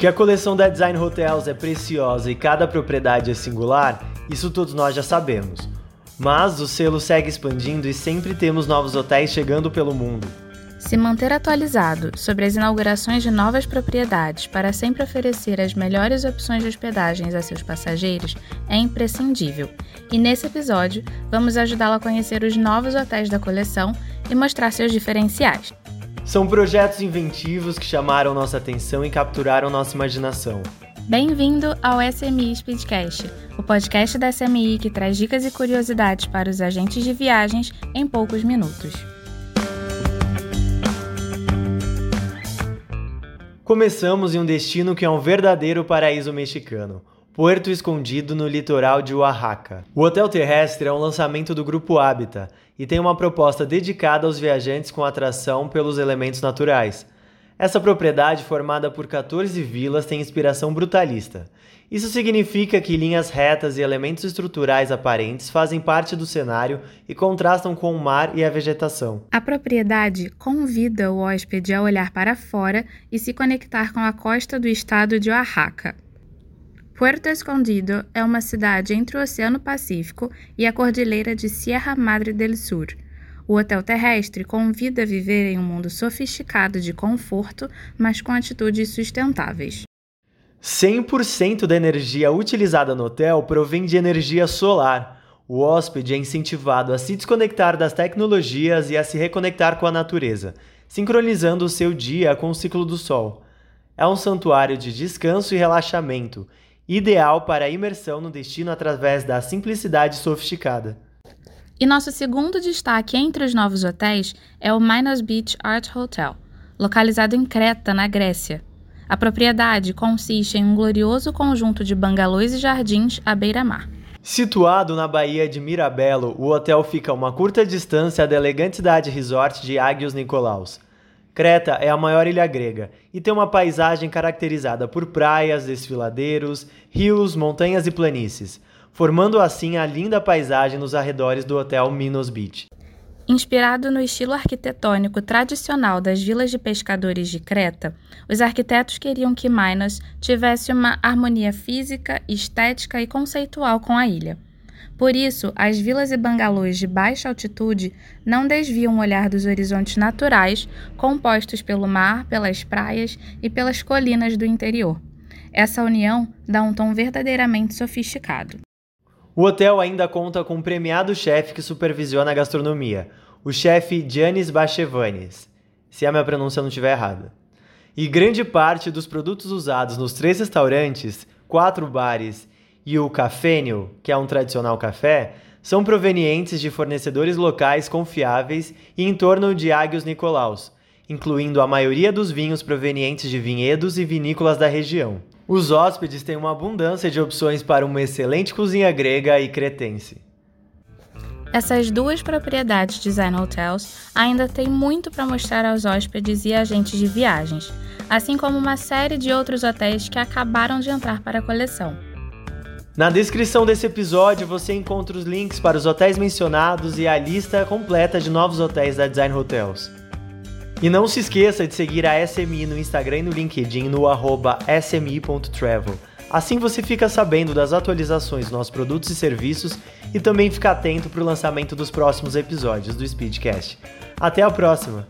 Que a coleção da Design Hotels é preciosa e cada propriedade é singular, isso todos nós já sabemos. Mas o selo segue expandindo e sempre temos novos hotéis chegando pelo mundo. Se manter atualizado sobre as inaugurações de novas propriedades para sempre oferecer as melhores opções de hospedagens a seus passageiros é imprescindível. E nesse episódio, vamos ajudá-lo a conhecer os novos hotéis da coleção e mostrar seus diferenciais. São projetos inventivos que chamaram nossa atenção e capturaram nossa imaginação. Bem-vindo ao SMI Speedcast, o podcast da SMI que traz dicas e curiosidades para os agentes de viagens em poucos minutos. Começamos em um destino que é um verdadeiro paraíso mexicano. Puerto Escondido no litoral de Oaxaca. O hotel terrestre é um lançamento do grupo Habitat e tem uma proposta dedicada aos viajantes com atração pelos elementos naturais. Essa propriedade, formada por 14 vilas, tem inspiração brutalista. Isso significa que linhas retas e elementos estruturais aparentes fazem parte do cenário e contrastam com o mar e a vegetação. A propriedade convida o hóspede a olhar para fora e se conectar com a costa do estado de Oaxaca. Puerto Escondido é uma cidade entre o Oceano Pacífico e a cordilheira de Sierra Madre del Sur. O hotel terrestre convida a viver em um mundo sofisticado de conforto, mas com atitudes sustentáveis. 100% da energia utilizada no hotel provém de energia solar. O hóspede é incentivado a se desconectar das tecnologias e a se reconectar com a natureza, sincronizando o seu dia com o ciclo do sol. É um santuário de descanso e relaxamento, ideal para a imersão no destino através da simplicidade sofisticada. E nosso segundo destaque entre os novos hotéis é o Minos Beach Art Hotel, localizado em Creta, na Grécia. A propriedade consiste em um glorioso conjunto de bangalôs e jardins à beira-mar. Situado na Baía de Mirabelo, o hotel fica a uma curta distância da elegante cidade resort de Ágios Nicolaus. Creta é a maior ilha grega e tem uma paisagem caracterizada por praias, desfiladeiros, rios, montanhas e planícies formando assim a linda paisagem nos arredores do Hotel Minos Beach. Inspirado no estilo arquitetônico tradicional das vilas de pescadores de Creta, os arquitetos queriam que Minos tivesse uma harmonia física, estética e conceitual com a ilha. Por isso, as vilas e bangalôs de baixa altitude não desviam o olhar dos horizontes naturais compostos pelo mar, pelas praias e pelas colinas do interior. Essa união dá um tom verdadeiramente sofisticado. O hotel ainda conta com um premiado chefe que supervisiona a gastronomia, o chefe Giannis Bachevanes, se a minha pronúncia não estiver errada. E grande parte dos produtos usados nos três restaurantes, quatro bares e o Cafênio, que é um tradicional café, são provenientes de fornecedores locais confiáveis e em torno de Águios Nicolaus, incluindo a maioria dos vinhos provenientes de vinhedos e vinícolas da região. Os hóspedes têm uma abundância de opções para uma excelente cozinha grega e cretense. Essas duas propriedades Design Hotels ainda têm muito para mostrar aos hóspedes e agentes de viagens, assim como uma série de outros hotéis que acabaram de entrar para a coleção. Na descrição desse episódio você encontra os links para os hotéis mencionados e a lista completa de novos hotéis da Design Hotels. E não se esqueça de seguir a SMI no Instagram e no LinkedIn no smi.travel. Assim você fica sabendo das atualizações dos nossos produtos e serviços e também fica atento para o lançamento dos próximos episódios do Speedcast. Até a próxima!